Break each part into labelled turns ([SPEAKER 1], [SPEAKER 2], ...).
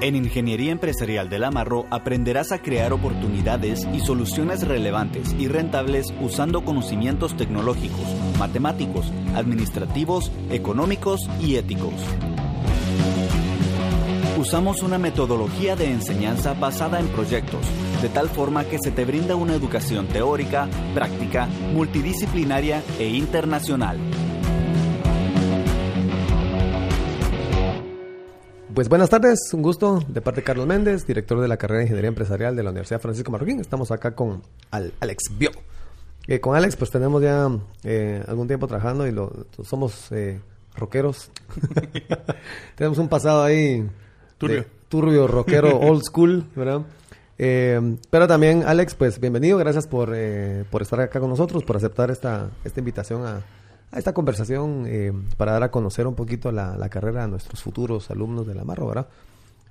[SPEAKER 1] En Ingeniería Empresarial del Amarro aprenderás a crear oportunidades y soluciones relevantes y rentables usando conocimientos tecnológicos, matemáticos, administrativos, económicos y éticos. Usamos una metodología de enseñanza basada en proyectos, de tal forma que se te brinda una educación teórica, práctica, multidisciplinaria e internacional.
[SPEAKER 2] Pues buenas tardes, un gusto de parte de Carlos Méndez, director de la carrera de Ingeniería Empresarial de la Universidad Francisco Marroquín. Estamos acá con Alex Bio. Eh, con Alex pues tenemos ya eh, algún tiempo trabajando y lo, somos eh, rockeros. tenemos un pasado ahí
[SPEAKER 3] turbio,
[SPEAKER 2] turbio rockero old school, ¿verdad? pero también Alex pues bienvenido, gracias por, por estar acá con nosotros, por aceptar esta, esta invitación a, a esta conversación eh, para dar a conocer un poquito la, carrera de nuestros futuros alumnos de la Marro, ¿verdad?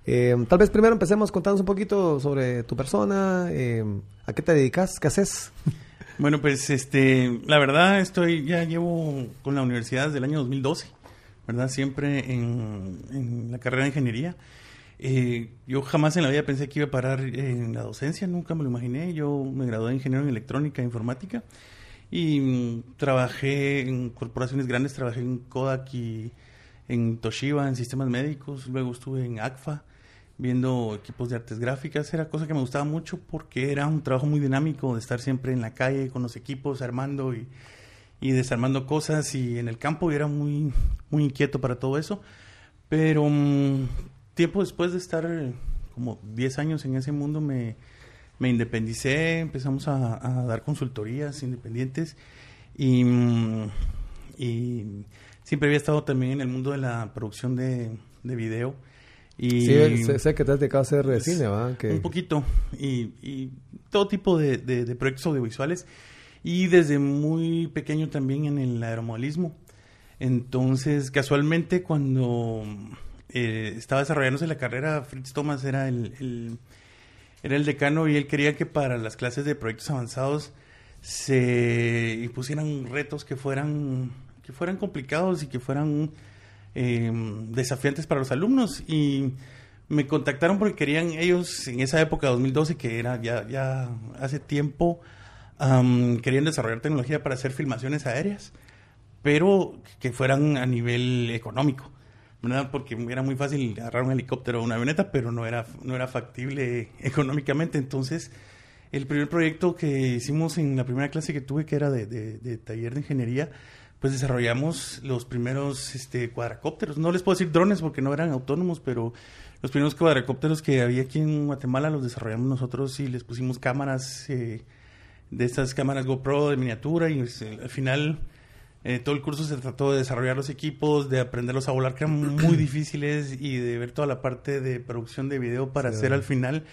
[SPEAKER 2] Eh, tal vez primero empecemos contándonos un poquito sobre tu persona, eh, a qué te dedicas, qué haces.
[SPEAKER 3] Bueno, pues este, la verdad estoy, ya llevo con la universidad desde el año 2012, ¿verdad? Siempre en, la carrera de ingeniería. yo jamás en la vida pensé que iba a parar en la docencia, nunca me lo imaginé. Yo me gradué de ingeniero en electrónica e informática y mm, trabajé en corporaciones grandes, trabajé en Kodak y en Toshiba, en sistemas médicos, luego estuve en ACFA viendo equipos de artes gráficas, era cosa que me gustaba mucho porque era un trabajo muy dinámico de estar siempre en la calle con los equipos armando y, desarmando cosas y en el campo y era muy, muy inquieto para todo eso, pero mm, tiempo después de estar como 10 años en ese mundo me me independicé, empezamos a, dar consultorías independientes y, siempre había estado también en el mundo de la producción de, video.
[SPEAKER 2] Y sí, sé, que te has dedicado a hacer cine, ¿verdad?
[SPEAKER 3] Un poquito. Y, todo tipo de, proyectos audiovisuales. Y desde muy pequeño también en el aeromodelismo. Entonces, casualmente, cuando eh, estaba desarrollándose la carrera, Fritz Thomas era el era el decano y él quería que para las clases de proyectos avanzados se impusieran retos que fueran, que fueran complicados y que fueran em, desafiantes para los alumnos. Y me contactaron porque querían ellos, en esa época, 2012, que era ya, ya hace tiempo, querían desarrollar tecnología para hacer filmaciones aéreas, pero que fueran a nivel económico. ¿Verdad? Porque era muy fácil agarrar un helicóptero o una avioneta, pero no era, no era factible económicamente. Entonces, el primer proyecto que hicimos en la primera clase que tuve, que era de, taller de ingeniería, pues desarrollamos los primeros este, cuadracópteros. No les puedo decir drones porque no eran autónomos, pero los primeros cuadracópteros que había aquí en Guatemala los desarrollamos nosotros y les pusimos cámaras eh, de estas cámaras GoPro de miniatura y pues, al final eh, todo el curso se trató de desarrollar los equipos, de aprenderlos a volar, que eran muy difíciles, y de ver toda la parte de producción de video para hacer al final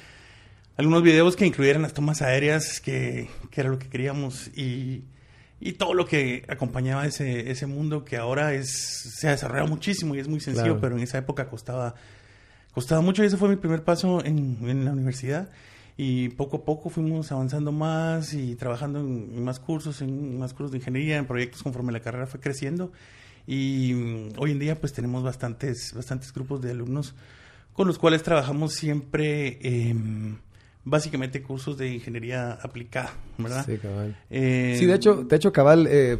[SPEAKER 3] algunos videos que incluyeran las tomas aéreas, que, era lo que queríamos, y, todo lo que acompañaba ese, ese mundo que ahora es se ha desarrollado muchísimo y es muy sencillo, pero en esa época costaba, costaba mucho, y ese fue mi primer paso en, en la universidad y poco a poco fuimos avanzando más y trabajando en, más cursos, en más cursos de ingeniería, en proyectos conforme la carrera fue creciendo. Y mm, hoy en día pues tenemos bastantes, bastantes grupos de alumnos con los cuales trabajamos siempre eh, básicamente cursos de ingeniería aplicada, ¿verdad?
[SPEAKER 2] Sí, cabal. Eh, sí, de hecho, de hecho cabal, eh,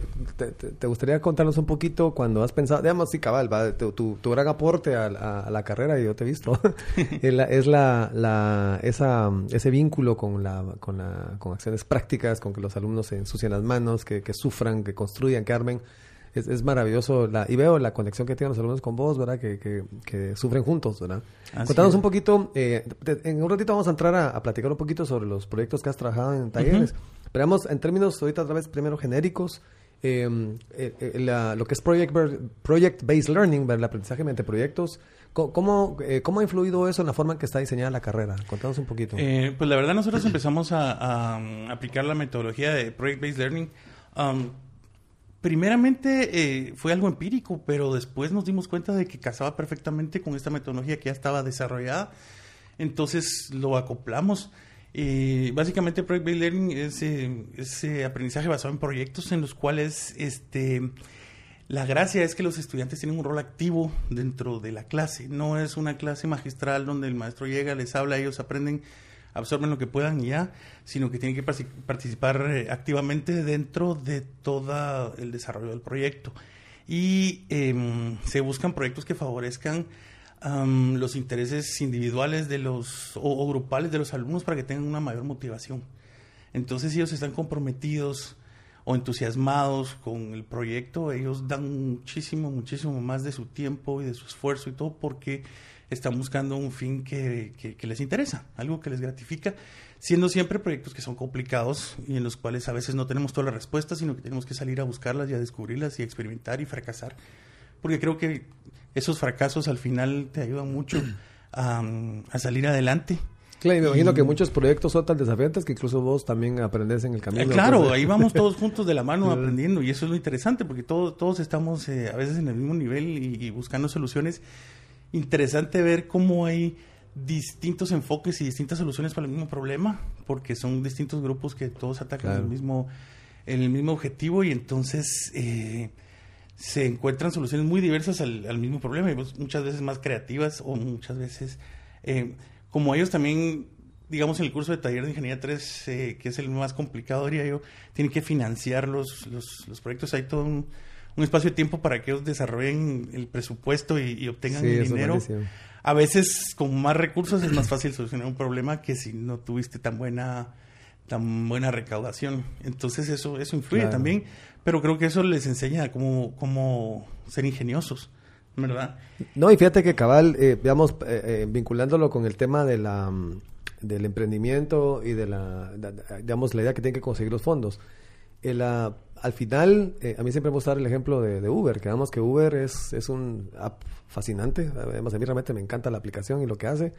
[SPEAKER 2] te, gustaría contarnos un poquito cuando has pensado, digamos, sí, cabal, va, tu, tu, gran aporte a, la carrera, y yo te he visto, es, la, la, esa, ese vínculo con, la, con, la, con acciones prácticas, con que los alumnos se ensucian las manos, que, que sufran, que construyan, que armen es, es maravilloso la, y veo la conexión que tienen los alumnos con vos, ¿verdad? Que, que, que sufren juntos, ¿verdad? Contanos un poquito, eh, en un ratito vamos a entrar a, platicar un poquito sobre los proyectos que has trabajado en talleres. Pero vamos, en términos ahorita otra vez primero genéricos, em, eh, eh, lo que es project, project Based Learning, el aprendizaje mediante proyectos, ¿cómo, ¿cómo ha influido eso en la forma en que está diseñada la carrera? Contanos un poquito.
[SPEAKER 3] pues la verdad nosotros empezamos a, aplicar la metodología de Project Based Learning um, primeramente eh, fue algo empírico, pero después nos dimos cuenta de que casaba perfectamente con esta metodología que ya estaba desarrollada. Entonces lo acoplamos. Eh, básicamente Project Based Learning es ese aprendizaje basado en proyectos en los cuales este, la gracia es que los estudiantes tienen un rol activo dentro de la clase. No es una clase magistral donde el maestro llega, les habla, ellos aprenden, absorben lo que puedan ya, sino que tienen que participar eh, activamente dentro de todo el desarrollo del proyecto. Y em, se buscan proyectos que favorezcan los intereses individuales de los o, grupales de los alumnos para que tengan una mayor motivación. Entonces, si ellos están comprometidos o entusiasmados con el proyecto, ellos dan muchísimo, muchísimo más de su tiempo y de su esfuerzo y todo porque están buscando un fin que, que, les interesa, algo que les gratifica, siendo siempre proyectos que son complicados y en los cuales a veces no tenemos todas las respuestas, sino que tenemos que salir a buscarlas y a descubrirlas y experimentar y fracasar, porque creo que esos fracasos al final te ayudan mucho a, a salir adelante
[SPEAKER 2] Claro, y me imagino que muchos proyectos son tan desafiantes que incluso vos también aprendes en el camino. Eh,
[SPEAKER 3] claro, ahí vamos todos juntos de la mano aprendiendo y eso es lo interesante porque todos, todos estamos eh, a veces en el mismo nivel y, buscando soluciones. Interesante ver cómo hay distintos enfoques y distintas soluciones para el mismo problema porque son distintos grupos que todos atacan el, mismo, el mismo objetivo y entonces... Eh, se encuentran soluciones muy diversas al, mismo problema y pues, muchas veces más creativas o muchas veces como ellos también, digamos, en el curso de taller de Ingeniería 3, eh, que es el más complicado, diría yo, tienen que financiar los, los, proyectos. Hay todo un, espacio de tiempo para que ellos desarrollen el presupuesto y, obtengan el dinero. A veces, con más recursos, es más fácil solucionar un problema que si no tuviste tan buena tan buena recaudación. Entonces eso eso influye también, pero creo que eso les enseña cómo, cómo ser ingeniosos. ¿verdad?
[SPEAKER 2] No, y fíjate que cabal, eh, digamos, eh, eh, vinculándolo con el tema de la, mm, del emprendimiento y de la, digamos, la idea que tienen que conseguir los fondos. Al final, a mí siempre me gusta dar el ejemplo de, Uber, que digamos que Uber es, es un app fascinante, además a mí realmente me encanta la aplicación y lo que hace,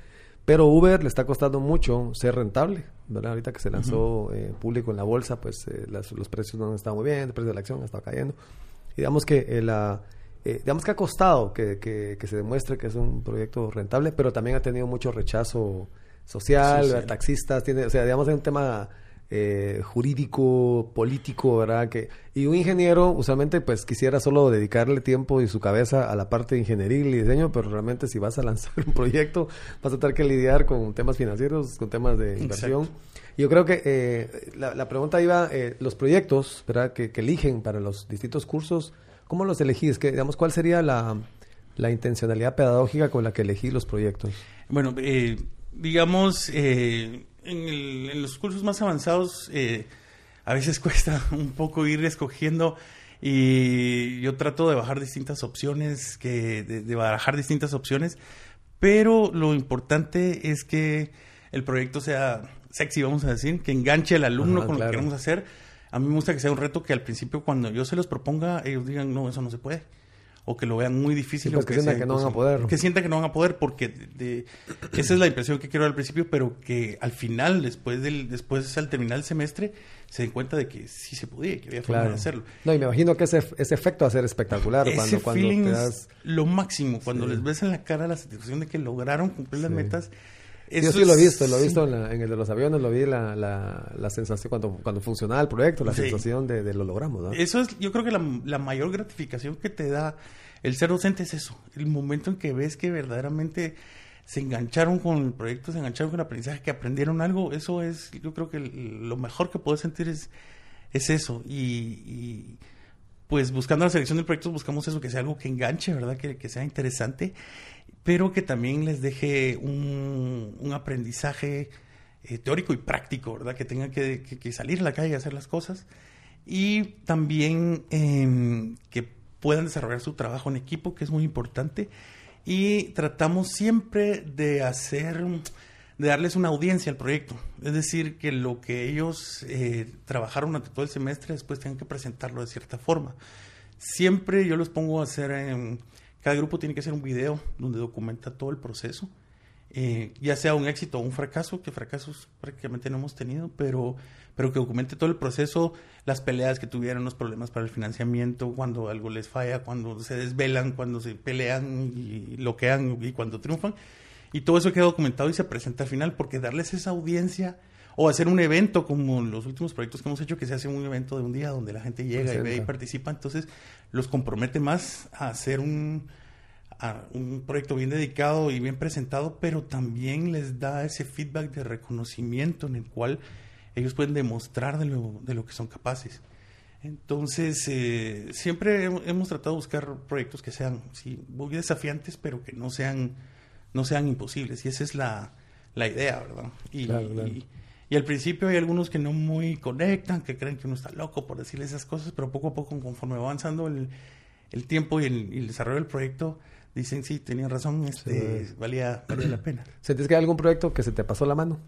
[SPEAKER 2] pero Uber le está costando mucho ser rentable, ¿verdad? Ahorita que se lanzó público en la bolsa, pues los precios no han estado muy bien, el precio de la acción ha estado cayendo. Y digamos que la eh, digamos que ha costado que, que, se demuestre que es un proyecto rentable, pero también ha tenido mucho rechazo social, taxistas, tiene, o sea, digamos, es un tema eh, jurídico, político, ¿verdad? Que, y un ingeniero usualmente pues quisiera solo dedicarle tiempo y su cabeza a la parte de ingeniería y diseño, pero realmente si vas a lanzar un proyecto vas a tener que lidiar con temas financieros, con temas de inversión. Yo creo que eh, la, la, pregunta iba, eh, los proyectos, ¿verdad? Que, que eligen para los distintos cursos, ¿Cómo los elegís? Que, digamos, ¿Cuál sería la, intencionalidad pedagógica con la que elegís los proyectos?
[SPEAKER 3] Bueno, eh, digamos, eh, en, los cursos más avanzados eh, a veces cuesta un poco ir escogiendo y yo trato de bajar distintas opciones, que de, de barajar distintas opciones, pero lo importante es que el proyecto sea sexy, vamos a decir, que enganche al alumno con lo que queremos hacer a mí me gusta que sea un reto que al principio cuando yo se los proponga, ellos digan, no, eso no se puede. O que lo vean muy difícil.
[SPEAKER 2] Pues que, sientan que no van a poder.
[SPEAKER 3] Que sientan que no van a poder, porque de, esa es la impresión que quiero al principio, pero que al final, después del después al terminar el semestre, se den cuenta de que sí se podía, que había forma de hacerlo.
[SPEAKER 2] No, y me imagino que ese, ese efecto va a ser espectacular
[SPEAKER 3] cuando, cuando te das... lo máximo, cuando les ves en la cara la satisfacción de que lograron cumplir las metas
[SPEAKER 2] yo sí lo he visto, lo he visto en, el de los aviones, lo vi la, la, sensación cuando, cuando funcionaba el proyecto, la sensación de, lo logramos.
[SPEAKER 3] Eso es, yo creo que la, mayor gratificación que te da el ser docente es eso, el momento en que ves que verdaderamente se engancharon con el proyecto, se engancharon con el aprendizaje, que aprendieron algo, eso es, yo creo que lo mejor que puedo sentir es, es eso. Y, pues buscando la selección de proyectos buscamos eso, que sea algo que enganche, ¿verdad? Que, que sea interesante pero que también les deje un, un aprendizaje eh, teórico y práctico, ¿verdad? Que tengan que, salir a la calle y hacer las cosas. Y también em, que puedan desarrollar su trabajo en equipo, que es muy importante. Y tratamos siempre de hacer, de darles una audiencia al proyecto. Es decir, que lo que ellos eh, trabajaron durante todo el semestre, después tengan que presentarlo de cierta forma. Siempre yo los pongo a hacer... Cada grupo tiene que hacer un video donde documenta todo el proceso, eh, ya sea un éxito o un fracaso, que fracasos prácticamente no hemos tenido, pero, pero que documente todo el proceso, las peleas que tuvieron, los problemas para el financiamiento, cuando algo les falla, cuando se desvelan, cuando se pelean y loquean y cuando triunfan. Y todo eso queda documentado y se presenta al final, porque darles esa audiencia o hacer un evento como los últimos proyectos que hemos hecho, que se hace un evento de un día donde la gente llega y ve y participa, entonces los compromete más a hacer un, un proyecto bien dedicado y bien presentado, pero también les da ese feedback de reconocimiento en el cual ellos pueden demostrar de lo, de lo que son capaces. Entonces, eh, siempre hemos tratado de buscar proyectos que sean sí, muy desafiantes, pero que no sean, no sean imposibles. Y esa es la, la idea, ¿verdad? Y, Y, al principio hay algunos que no muy conectan, que creen que uno está loco por decirle esas cosas, pero poco a poco, conforme va avanzando el, el tiempo y el, el, desarrollo del proyecto, dicen, sí, tenían razón, este, valía, valía la pena.
[SPEAKER 2] ¿Sentís que hay algún proyecto que se te pasó la mano?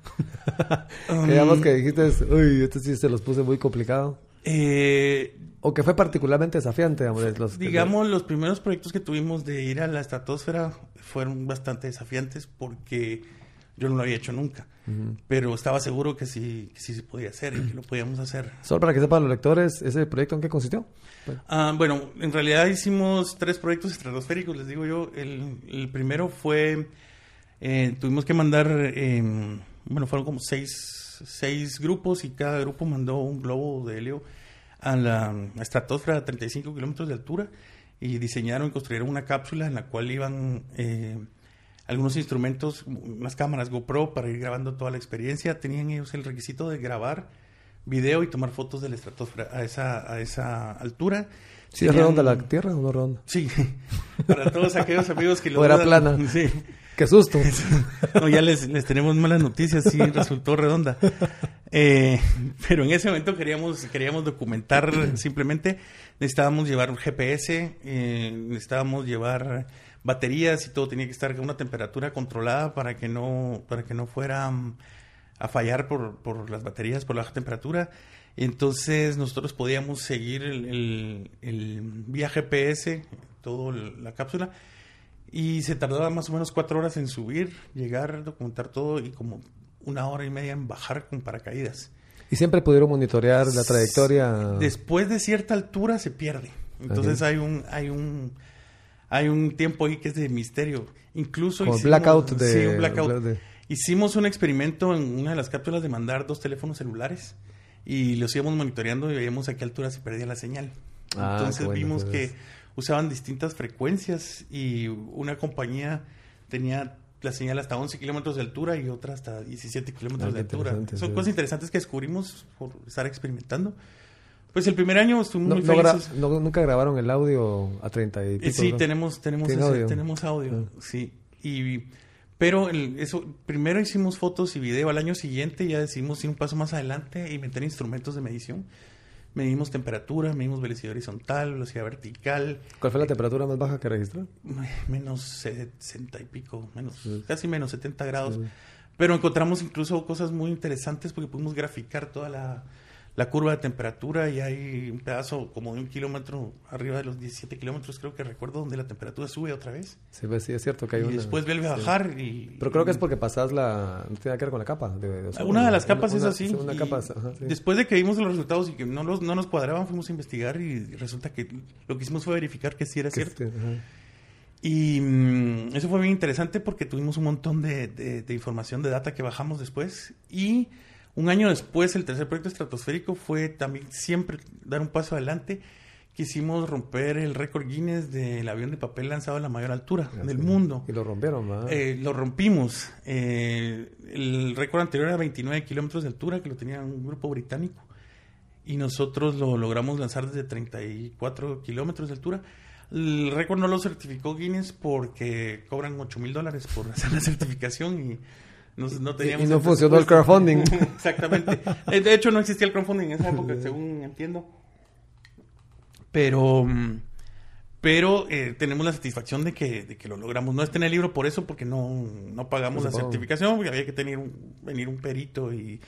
[SPEAKER 2] um, digamos que dijiste, uy, este sí se los puse muy complicado. Eh, o que fue particularmente desafiante.
[SPEAKER 3] Los, digamos, los primeros proyectos que tuvimos de ir a la estratosfera fueron bastante desafiantes porque yo no lo había hecho nunca. Pero estaba seguro que sí, que sí se podía hacer y que lo podíamos hacer.
[SPEAKER 2] Solo para que sepan los lectores, ¿ese proyecto en qué consistió?
[SPEAKER 3] Ah, bueno, en realidad hicimos tres proyectos estratosféricos, les digo yo. El, primero fue, eh, tuvimos que mandar, em, bueno, fueron como seis seis grupos y cada grupo mandó un globo de helio a la estratosfera a 35 kilómetros de altura y diseñaron y construyeron una cápsula en la cual iban eh, algunos instrumentos, unas cámaras GoPro para ir grabando toda la experiencia. Tenían ellos el requisito de grabar video y tomar fotos de la estratosfera a esa, a esa altura.
[SPEAKER 2] ¿Sí es redonda la Tierra o no redonda?
[SPEAKER 3] Sí, para todos aquellos amigos que
[SPEAKER 2] lo... O era plana. Sí. Qué susto.
[SPEAKER 3] no, ya les, les, tenemos malas noticias, sí, resultó redonda. Eh, pero en ese momento queríamos, queríamos documentar, simplemente necesitábamos llevar un GPS, eh, necesitábamos llevar baterías y todo tenía que estar a una temperatura controlada para que no, para que no fuera mm, a fallar por, por las baterías por la baja temperatura. Entonces nosotros podíamos seguir el, el, el vía GPS, toda la cápsula, y se tardaba más o menos cuatro horas en subir, llegar, documentar todo y como una hora y media en bajar con paracaídas.
[SPEAKER 2] ¿Y siempre pudieron monitorear la trayectoria?
[SPEAKER 3] Después de cierta altura se pierde. Entonces hay un, hay un, hay un tiempo ahí que es de misterio. Incluso
[SPEAKER 2] hicimos, blackout de,
[SPEAKER 3] sí, un blackout. Hicimos un experimento en una de las cápsulas de mandar dos teléfonos celulares y los íbamos monitoreando y veíamos a qué altura se perdía la señal. Ah, Entonces vimos que usaban distintas frecuencias y una compañía tenía la señal hasta 11 kilómetros de altura y otra hasta 17 kilómetros ah, de altura. Son cosas interesantes que descubrimos por estar experimentando. Pues el primer año estuvimos muy felices.
[SPEAKER 2] ¿Nunca grabaron el audio a 30 y
[SPEAKER 3] eh, pico, Sí, tenemos, tenemos, audio? tenemos audio, ah. sí. Y, pero eso, primero hicimos fotos y video. Al año siguiente ya decidimos ir un paso más adelante y meter instrumentos de medición medimos temperatura, medimos velocidad horizontal, velocidad vertical.
[SPEAKER 2] ¿Cuál fue la temperatura más baja que registró?
[SPEAKER 3] Menos 60 y pico, menos, casi menos 70 grados. Pero encontramos incluso cosas muy interesantes porque pudimos graficar toda la, la curva de temperatura y hay un pedazo como de un kilómetro arriba de los 17 kilómetros, creo que recuerdo, donde la temperatura sube otra vez.
[SPEAKER 2] Sí, pues sí, es cierto que hay
[SPEAKER 3] y después vuelve a bajar y...
[SPEAKER 2] Pero creo que es porque pasas la... no tiene que ver con la capa. De,
[SPEAKER 3] una de las capas es así. Capa, Después de que vimos los resultados y que no, los, no nos cuadraban, fuimos a investigar y resulta que lo que hicimos fue verificar que sí era cierto. Y mm, eso fue bien interesante porque tuvimos un montón de, de información, de data que bajamos después y un año después, el tercer proyecto estratosférico fue también siempre dar un paso adelante. Quisimos romper el récord Guinness del avión de papel lanzado a la mayor altura del mundo.
[SPEAKER 2] Y lo rompieron, ¿verdad?
[SPEAKER 3] Eh, lo rompimos. Eh, el récord anterior era 29 kilómetros de altura, que lo tenía un grupo británico. Y nosotros lo logramos lanzar desde 34 kilómetros de altura. El récord no lo certificó Guinness porque cobran 8 mil dólares por hacer la certificación y no, teníamos
[SPEAKER 2] y no funcionó el crowdfunding.
[SPEAKER 3] Exactamente. Eh, de hecho, no existía el crowdfunding en esa época, según entiendo. Pero, pero eh, tenemos la satisfacción de que, de que lo logramos. No está en el libro por eso, porque no, no pagamos la certificación, porque había que tener venir un perito y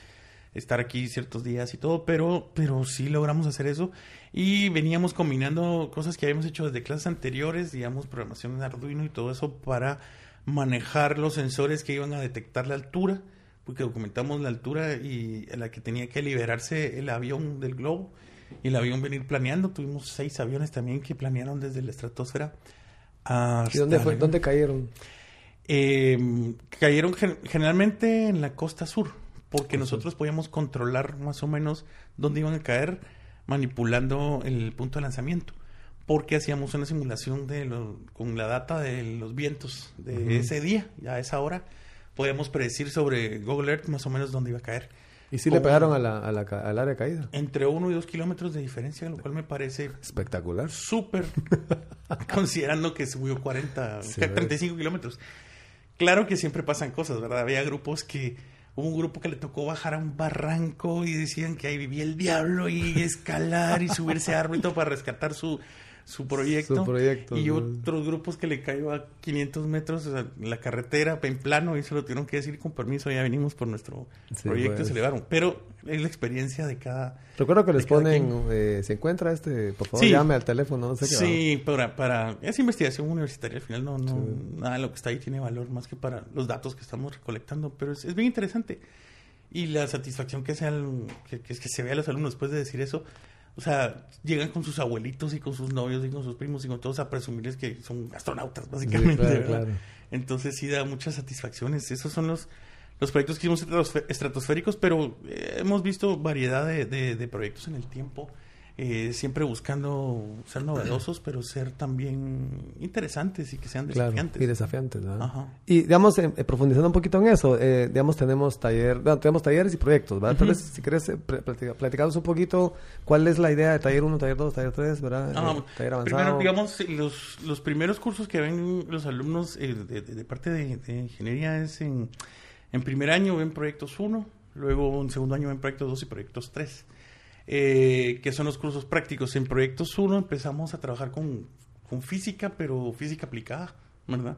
[SPEAKER 3] estar aquí ciertos días y todo, pero, pero sí logramos hacer eso. Y veníamos combinando cosas que habíamos hecho desde clases anteriores, digamos, programación en Arduino y todo eso para manejar los sensores que iban a detectar la altura, porque documentamos la altura y a la que tenía que liberarse el avión del globo y el avión venir planeando. Tuvimos seis aviones también que planearon desde la estratosfera.
[SPEAKER 2] ¿Y dónde, fue, dónde cayeron?
[SPEAKER 3] Eh, cayeron generalmente en la costa sur, porque nosotros podíamos controlar más o menos dónde iban a caer manipulando el punto de lanzamiento porque hacíamos una simulación de con la data de los vientos de ese día, ya a esa hora, podíamos predecir sobre Google Earth más o menos dónde iba a caer.
[SPEAKER 2] ¿Y si le pegaron a la, al área de caída?
[SPEAKER 3] Entre uno y dos kilómetros de diferencia, lo cual me parece...
[SPEAKER 2] Espectacular.
[SPEAKER 3] Súper, considerando que subió 40, 35 kilómetros. Claro que siempre pasan cosas, ¿verdad? Había grupos que... Hubo un grupo que le tocó bajar a un barranco y decían que ahí vivía el diablo y escalar y subirse a árbol para rescatar su, su proyecto. y otros grupos que le cayó a 500 metros, o la carretera en plano, y se lo tuvieron que decir con permiso, ya venimos por nuestro proyecto y pues. se elevaron. Pero es la experiencia de cada.
[SPEAKER 2] Recuerdo que les ponen, eh, se encuentra este, por favor, llame al teléfono, no sé qué.
[SPEAKER 3] Sí, para, para. Es investigación universitaria, al final no, no nada de lo que está ahí tiene valor más que para los datos que estamos recolectando, pero es, es bien interesante. Y la satisfacción que, sea que, que, que se vea a los alumnos después de decir eso, o sea, llegan con sus abuelitos y con sus novios y con sus primos y con todos a presumirles que son astronautas, básicamente. Entonces sí da muchas satisfacciones. Esos son los, los proyectos que hicimos estratosféricos, pero eh, hemos visto variedad de, de, proyectos en el tiempo. Eh, siempre buscando ser novedosos, pero ser también interesantes y que sean desafiantes.
[SPEAKER 2] y desafiantes, ¿verdad? Y, digamos, eh, profundizando un poquito en eso, eh, digamos, tenemos taller, tenemos talleres y proyectos, ¿verdad? Tal vez, si quieres, eh, un poquito cuál es la idea de taller 1, taller 2, taller 3, ¿verdad?
[SPEAKER 3] Ah, taller avanzado. Primero, digamos, los, los primeros cursos que ven los alumnos de, de, parte de, de, ingeniería es en, en primer año ven proyectos 1, luego en segundo año ven proyectos 2 y proyectos 3 eh, que son los cursos prácticos. En Proyectos 1 empezamos a trabajar con, con, física, pero física aplicada, ¿verdad?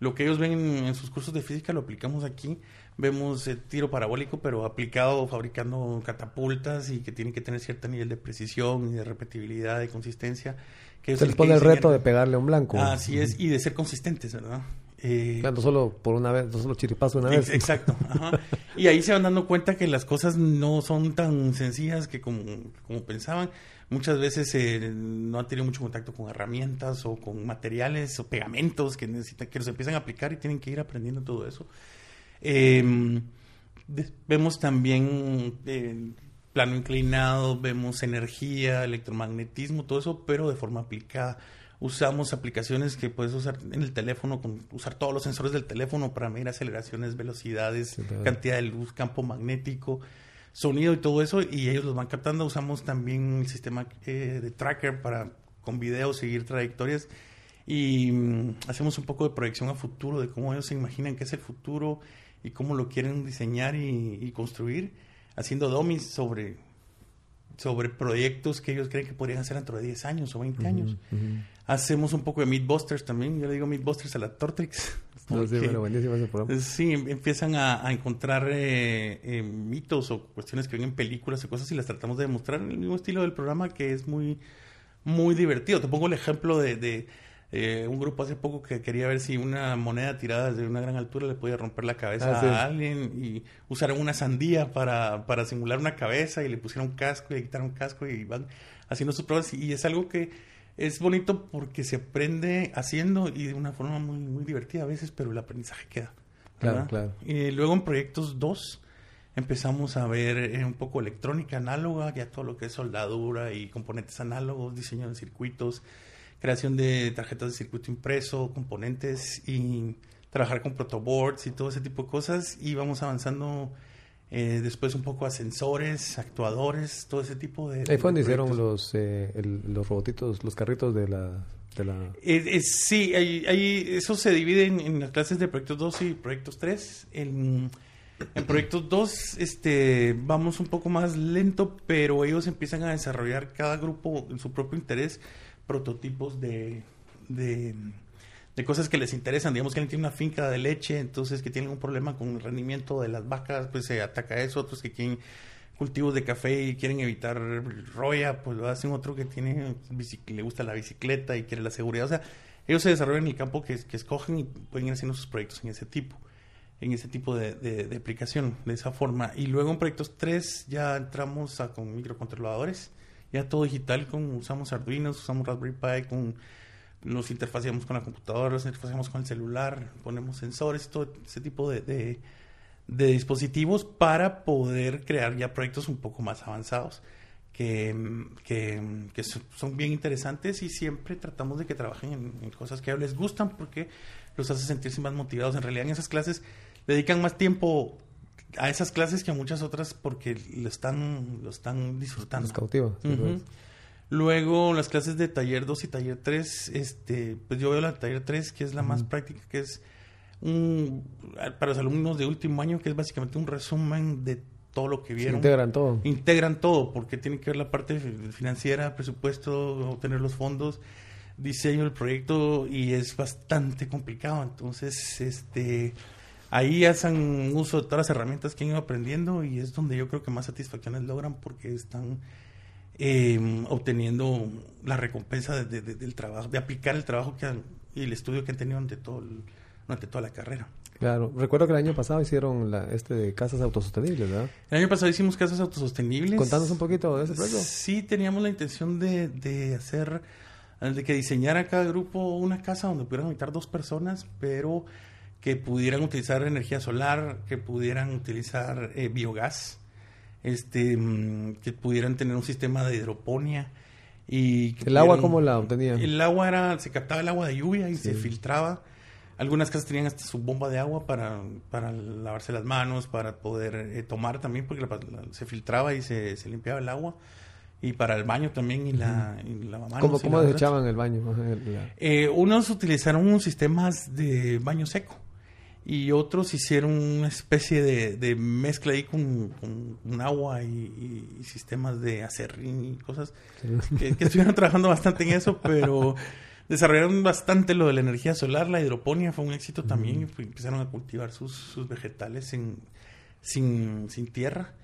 [SPEAKER 3] Lo que ellos ven en, sus cursos de física lo aplicamos aquí. Vemos el tiro parabólico, pero aplicado fabricando catapultas y que tiene que tener cierto nivel de precisión y de repetibilidad, de consistencia.
[SPEAKER 2] Que Se les pone el reto de pegarle a un blanco.
[SPEAKER 3] Así es, y de ser consistentes, ¿verdad?
[SPEAKER 2] Eh, no solo por una vez, no solo chiripazo una vez.
[SPEAKER 3] Exacto. Y ahí se van dando cuenta que las cosas no son tan sencillas que como, como pensaban. Muchas veces eh, no han tenido mucho contacto con herramientas o con materiales o pegamentos que necesitan, que los empiezan a aplicar y tienen que ir aprendiendo todo eso. Em, vemos también eh, plano inclinado, vemos energía, electromagnetismo, todo eso, pero de forma aplicada usamos aplicaciones que puedes usar en el teléfono, con, usar todos los sensores del teléfono para medir aceleraciones, velocidades, cantidad de luz, campo magnético, sonido y todo eso, y ellos los van captando. Usamos también el sistema eh, de tracker para con video seguir trayectorias y mm, hacemos un poco de proyección a futuro de cómo ellos se imaginan que es el futuro y cómo lo quieren diseñar y, construir, haciendo dummies sobre sobre proyectos que ellos creen que podrían hacer dentro de 10 años o 20 años. Hacemos un poco de Meatbusters también. Yo le digo Meatbusters a la Tortrix. sí, empiezan a, encontrar eh, eh, mitos o cuestiones que ven en películas y cosas y las tratamos de demostrar en el mismo estilo del programa que es muy, muy divertido. Te pongo el ejemplo de, eh, un grupo hace poco que quería ver si una moneda tirada desde una gran altura le podía romper la cabeza ah, a alguien y usaron una sandía para, para simular una cabeza y le pusieron casco y le quitaron casco y van haciendo sus pruebas y es algo que es bonito porque se aprende haciendo y de una forma muy, muy divertida a veces, pero el aprendizaje queda. Claro, claro. Y luego en proyectos 2 empezamos a ver eh, un poco electrónica análoga, ya todo lo que es soldadura y componentes análogos, diseño de circuitos, creación de tarjetas de circuito impreso, componentes y trabajar con protoboards y todo ese tipo de cosas. Y vamos avanzando eh, después un poco ascensores, actuadores, todo ese tipo de...
[SPEAKER 2] Ahí fue donde hicieron los, eh, los robotitos, los carritos de la... De la...
[SPEAKER 3] Eh, sí, eso se divide en, las clases de proyectos 2 y proyectos 3. En, en proyectos 2 este, vamos un poco más lento, pero ellos empiezan a desarrollar cada grupo en su propio interés prototipos de, de de cosas que les interesan. Digamos que alguien tiene una finca de leche, entonces que tienen un problema con el rendimiento de las vacas, pues se ataca a eso. Otros que quieren cultivos de café y quieren evitar roya, pues lo hacen otro que tiene le gusta la bicicleta y quiere la seguridad. O sea, ellos se desarrollan en el campo que, escogen y pueden ir haciendo sus proyectos en ese tipo, en ese tipo de, de, aplicación, de esa forma. Y luego en proyectos 3 ya entramos a, con microcontroladores, ya todo digital, con, usamos Arduino, usamos Raspberry Pi, con nos interfaceamos con la computadora, nos interfaceamos con el celular, ponemos sensores, todo ese tipo de, de dispositivos para poder crear ya proyectos un poco más avanzados que, que, son bien interesantes y siempre tratamos de que trabajen en, cosas que a ellos les gustan porque los hace sentirse más motivados. En realidad en esas clases dedican más tiempo a esas clases que a muchas otras porque lo están, lo están disfrutando. Los
[SPEAKER 2] cautivos.
[SPEAKER 3] Luego, las clases de taller 2 y taller 3, este, pues yo veo la taller 3, que es la más práctica, que es un, para los alumnos de último año, que es básicamente un resumen de todo lo que vieron.
[SPEAKER 2] integran todo.
[SPEAKER 3] Integran todo, porque tiene que ver la parte financiera, presupuesto, obtener los fondos, diseño del proyecto, y es bastante complicado. Entonces, este ahí hacen uso de todas las herramientas que han ido aprendiendo y es donde yo creo que más satisfacciones logran porque están eh, obteniendo la recompensa de, del trabajo, de aplicar el trabajo que y el estudio que han tenido durante, todo durante toda la carrera.
[SPEAKER 2] Claro, recuerdo que el año pasado hicieron la, este de casas autosostenibles, ¿verdad?
[SPEAKER 3] El año pasado hicimos casas autosostenibles.
[SPEAKER 2] Contanos un poquito de ese proyecto.
[SPEAKER 3] Sí, teníamos la intención de, de hacer, de que diseñara cada grupo una casa donde pudieran habitar dos personas, pero que pudieran utilizar energía solar, que pudieran utilizar eh, biogás, este, mm, que pudieran tener un sistema de hidroponía. Y
[SPEAKER 2] ¿El agua cómo la obtenían?
[SPEAKER 3] El agua era, se captaba el agua de lluvia y se filtraba. Algunas casas tenían hasta su bomba de agua para, para lavarse las manos, para poder eh, tomar también, porque se filtraba y se, se, limpiaba el agua. Y para el baño también y la,
[SPEAKER 2] uh ¿Cómo, cómo desechaban el baño?
[SPEAKER 3] Eh, unos utilizaron sistemas de baño seco y otros hicieron una especie de, mezcla ahí con, con, agua y, sistemas de acerrín y cosas que, estuvieron trabajando bastante en eso, pero desarrollaron bastante lo de la energía solar, la hidroponía fue un éxito también, y empezaron a cultivar sus, sus vegetales sin, sin tierra.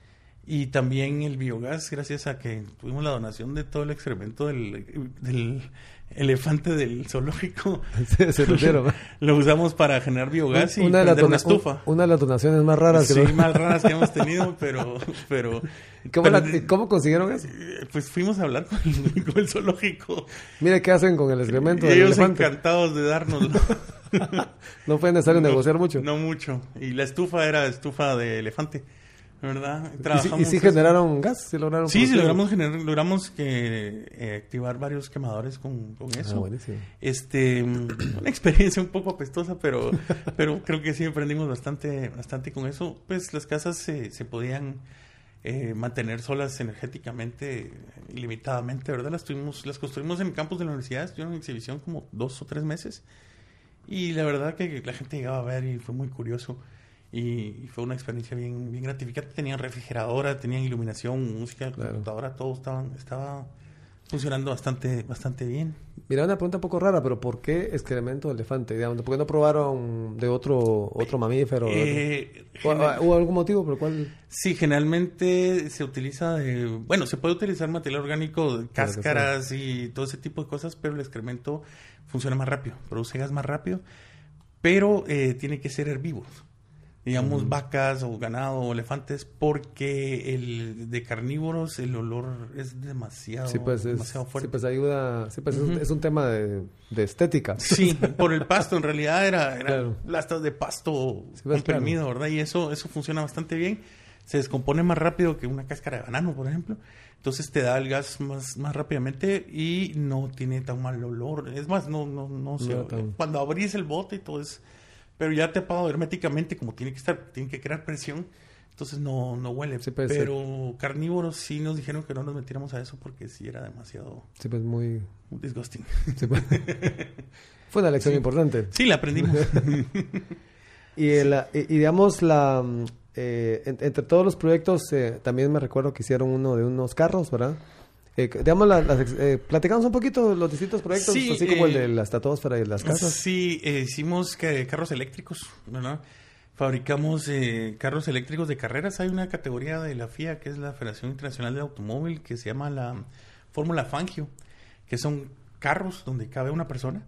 [SPEAKER 3] Y también el biogás, gracias a que tuvimos la donación de todo el excremento del, del elefante del zoológico. lo, usamos para generar biogás y una de una estufa.
[SPEAKER 2] una de las donaciones más raras
[SPEAKER 3] que, más raras que hemos tenido, pero... pero,
[SPEAKER 2] ¿Cómo, consiguieron eso?
[SPEAKER 3] Pues fuimos a hablar con el, zoológico.
[SPEAKER 2] Mire qué hacen con el excremento
[SPEAKER 3] del ellos encantados de darnos.
[SPEAKER 2] no fue necesario negociar mucho.
[SPEAKER 3] No mucho. Y la estufa era estufa de elefante. ¿Verdad?
[SPEAKER 2] ¿Y, si, generaron gas?
[SPEAKER 3] ¿Sí,
[SPEAKER 2] lograron
[SPEAKER 3] sí, sí logramos, generar, logramos que, eh, activar varios quemadores con, con ah, eso. este, una experiencia un poco apestosa, pero, pero creo que sí aprendimos bastante, bastante con eso. Pues las casas se, se podían eh, mantener solas energéticamente, ilimitadamente, ¿verdad? Las, tuvimos, las construimos en el campus de la universidad, estuvieron en exhibición como dos o tres meses. Y la verdad que la gente llegaba a ver y fue muy curioso y, fue una experiencia bien, bien gratificante. Tenían refrigeradora, tenían iluminación, música, computadora, todo estaban, estaba funcionando bastante, bastante bien.
[SPEAKER 2] Mira, una pregunta un poco rara, pero ¿por qué excremento de elefante? Digamos, ¿Por qué no probaron de otro otro mamífero? Eh, ¿Hubo algún motivo por el cual...?
[SPEAKER 3] Sí, generalmente se utiliza, de, bueno, se puede utilizar material orgánico, cáscaras y todo ese tipo de cosas, pero el excremento funciona más rápido, produce gas más rápido, pero eh, tiene que ser herbívoro digamos, vacas o ganado o elefantes, porque el de carnívoros el olor es demasiado,
[SPEAKER 2] pues,
[SPEAKER 3] demasiado fuerte.
[SPEAKER 2] Sí, pues ayuda, sí, pues es, un tema de, estética.
[SPEAKER 3] Sí, por el pasto, en realidad era, era lastas de pasto pues, comprimido, ¿verdad? Y eso, eso funciona bastante bien. Se descompone más rápido que una cáscara de banano, por ejemplo. Entonces te da el gas más, más rápidamente y no tiene tan mal olor. Es más, no, no, no. Cuando abrís el bote y todo es pero ya tapado herméticamente, como tiene que estar, tiene que crear presión, entonces no, no huele. pero carnívoros sí nos dijeron que no nos metiéramos a eso porque sí era demasiado...
[SPEAKER 2] Sí, pues muy...
[SPEAKER 3] disgusting.
[SPEAKER 2] Pues. Fue una lección importante.
[SPEAKER 3] Sí, la aprendimos.
[SPEAKER 2] y, y, digamos, la... Eh, entre todos los proyectos, eh, también me recuerdo que hicieron uno de unos carros, ¿verdad? Eh, digamos, eh, platicamos un poquito los distintos proyectos, así como el de eh, las para y las casas.
[SPEAKER 3] Sí, hicimos carros eléctricos, ¿verdad? Fabricamos carros eléctricos de carreras. Hay una categoría de la FIA, que es la Federación Internacional de Automóvil, que se llama la Fórmula Fangio, que son carros donde cabe una persona,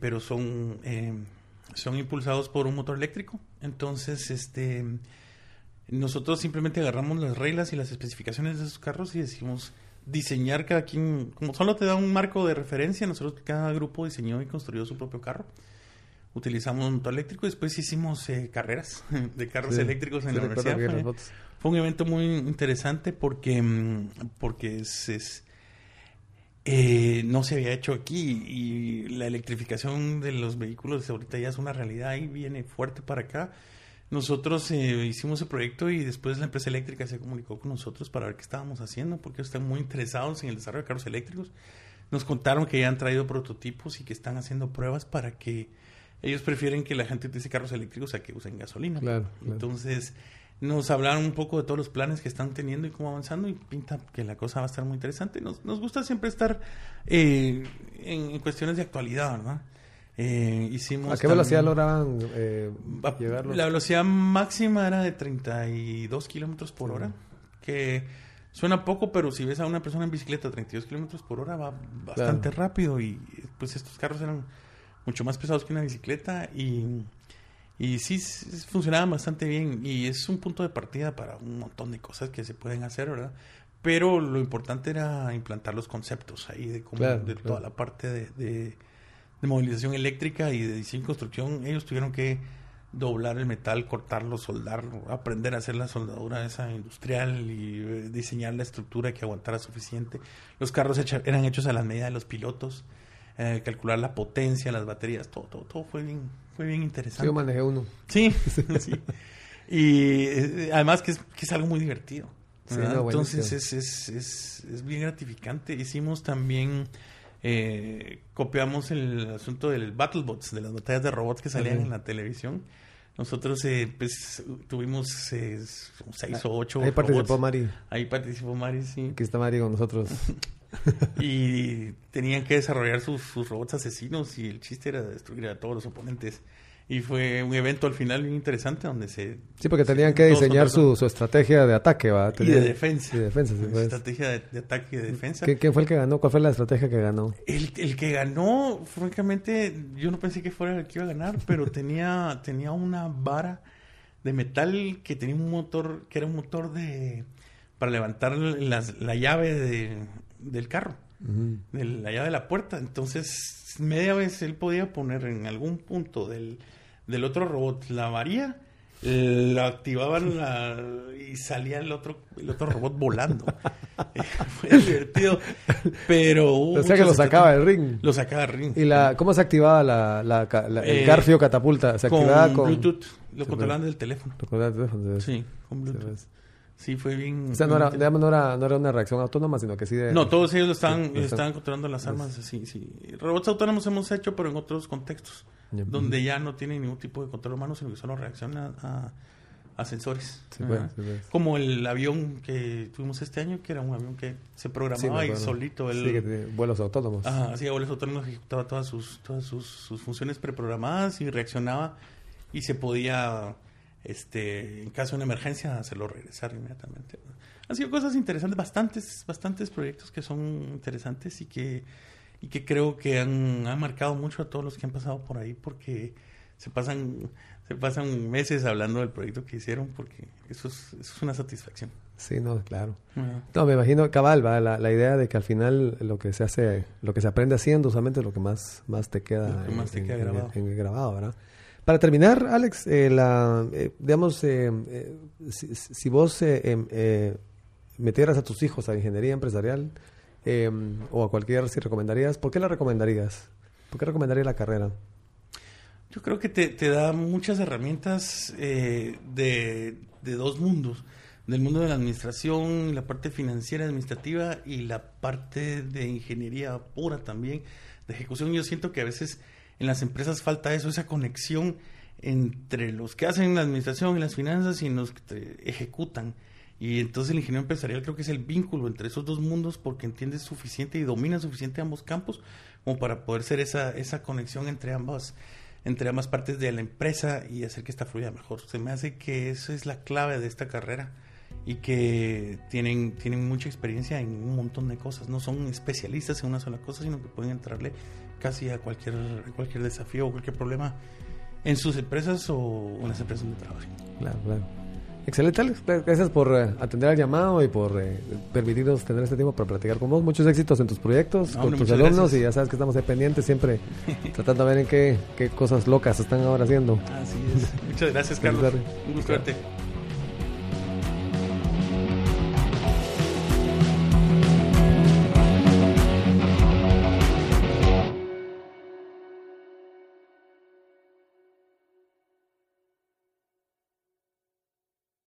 [SPEAKER 3] pero son, son impulsados por un motor eléctrico. Entonces, este nosotros simplemente agarramos las reglas y las especificaciones de esos carros y decimos diseñar cada quien, como solo te da un marco de referencia, nosotros cada grupo diseñó y construyó su propio carro. utilizamos un motor eléctrico. Después hicimos eh, carreras de carros eléctricos en la universidad. Fue, un evento muy interesante porque, mm, porque es, eh, no se había hecho aquí y la electrificación de los vehículos ahorita ya es una realidad y viene fuerte para acá. Nosotros eh, hicimos el proyecto y después la empresa eléctrica se comunicó con nosotros para ver qué estábamos haciendo porque están muy interesados en el desarrollo de carros eléctricos. Nos contaron que ya han traído prototipos y que están haciendo pruebas para que ellos prefieren que la gente utilice carros eléctricos a que usen gasolina. Entonces, nos hablaron un poco de todos los planes que están teniendo y cómo avanzando y pinta que la cosa va a estar muy interesante. Nos, nos gusta siempre estar eh, en, cuestiones de actualidad, ¿verdad? Eh, hicimos
[SPEAKER 2] ¿A qué velocidad lograban eh,
[SPEAKER 3] La velocidad máxima era de 32 kilómetros por hora, que suena poco, pero si ves a una persona en bicicleta a 32 kilómetros por hora va bastante rápido y pues estos carros eran mucho más pesados que una bicicleta y, y sí funcionaban bastante bien y es un punto de partida para un montón de cosas que se pueden hacer, ¿verdad? Pero lo importante era implantar los conceptos ahí de, cómo, de toda la parte de, de, movilización eléctrica y de diseño y construcción. Ellos tuvieron que doblar el metal, cortarlo, soldarlo, aprender a hacer la soldadura esa industrial y eh, diseñar la estructura que aguantara suficiente. Los carros eran hechos a la medida de los pilotos. Eh, calcular la potencia, las baterías, todo, todo, todo fue bien, fue bien interesante.
[SPEAKER 2] Yo manejé uno.
[SPEAKER 3] Sí, sí. Y eh, además que es, que es algo muy divertido. Entonces es, es, es, es, bien gratificante. Hicimos también, eh, copiamos el asunto del BattleBots, de las batallas de robots que salían en la televisión. Nosotros pues tuvimos seis o ocho.
[SPEAKER 2] Ahí participó Mari.
[SPEAKER 3] Ahí participó Mari, sí.
[SPEAKER 2] Aquí está Mari con nosotros.
[SPEAKER 3] y tenían que desarrollar sus, robots asesinos y el chiste era destruir a todos los oponentes. Y fue un evento al final bien interesante donde se...
[SPEAKER 2] Sí, porque tenían que diseñar su, su, estrategia de ataque, ¿va?
[SPEAKER 3] y de defensa.
[SPEAKER 2] Y defensa, sí,
[SPEAKER 3] pues. Estrategia de, ataque y de defensa.
[SPEAKER 2] ¿Qué, fue el que ganó? ¿Cuál fue la estrategia que ganó?
[SPEAKER 3] El, el que ganó, francamente, yo no pensé que fuera el que iba a ganar, pero tenía, tenía una vara de metal que tenía un motor, que era un motor de... para levantar la llave de, del carro, de la llave de la puerta. Entonces, media vez él podía poner en algún punto del, del otro robot la varía, la activaban la, y salía el otro, el otro robot volando. Fue divertido, pero...
[SPEAKER 2] O sea que lo sacaba del ring.
[SPEAKER 3] Lo sacaba del ring.
[SPEAKER 2] ¿Y la, cómo se activaba la, la, el eh, Garfio catapulta? ¿Se activaba con,
[SPEAKER 3] Bluetooth? Lo controlaban del teléfono.
[SPEAKER 2] Lo controlaban del teléfono.
[SPEAKER 3] Sí, con Bluetooth. Sí, fue bien.
[SPEAKER 2] O sea, no era, no, era, no era, una reacción autónoma, sino que sí de.
[SPEAKER 3] No, todos ellos lo estaban, estaban controlando las armas. Sí, sí. Robots autónomos hemos hecho, pero en otros contextos. Donde ya no tienen ningún tipo de control humano, sino que solo reacciona a, a sensores. Como el avión que tuvimos este año, que era un avión que se programaba y solito. El,
[SPEAKER 2] sí, vuelos autónomos.
[SPEAKER 3] Ajá, hacía vuelos autónomos, ejecutaba todas sus, todas sus, sus funciones preprogramadas y reaccionaba y se podía este, en caso de una emergencia, hacerlo regresar inmediatamente. Han sido cosas interesantes, bastantes, bastantes proyectos que son interesantes y que, y que creo que han, marcado mucho a todos los que han pasado por ahí porque se pasan, se pasan meses hablando del proyecto que hicieron porque eso es, eso es una satisfacción.
[SPEAKER 2] Sí, no, claro. No, me imagino, cabal, ¿va? La, la, idea de que al final lo que se hace, lo que se aprende haciendo usolamente es lo que más, más te queda,
[SPEAKER 3] más te queda grabado.
[SPEAKER 2] En, grabado, ¿verdad? Para terminar, Alex, eh, la, eh, digamos, eh, si, vos em, metieras a tus hijos a ingeniería empresarial em, o a cualquier, si recomendarías, ¿por qué la recomendarías? ¿Por qué recomendarías la carrera?
[SPEAKER 3] Yo creo que te, te da muchas herramientas de, de, dos mundos, del mundo de la administración, la parte financiera, administrativa y la parte de ingeniería pura también, de ejecución. Yo siento que a veces en las empresas falta eso, esa conexión entre los que hacen la administración y las finanzas y los que ejecutan. Y entonces el ingeniero empresarial creo que es el vínculo entre esos dos mundos porque entiende suficiente y domina suficiente ambos campos como para poder ser esa, esa conexión entre ambas, entre ambas partes de la empresa y hacer que esta fluya mejor. Se me hace que esa es la clave de esta carrera y que tienen, tienen mucha experiencia en un montón de cosas. No son especialistas en una sola cosa, sino que pueden entrarle casi a cualquier, cualquier desafío o cualquier problema en sus empresas o en las empresas donde trabajen.
[SPEAKER 2] Claro, claro. Excelente, Alex. Gracias por eh, atender al llamado y por eh, permitirnos tener este tiempo para platicar con vos. Muchos éxitos en tus proyectos, con tus alumnos y ya sabes que estamos ahí pendientes siempre tratando de ver en qué, qué cosas locas están ahora haciendo.
[SPEAKER 3] Así es. Muchas gracias, Carlos. Un gusto verte.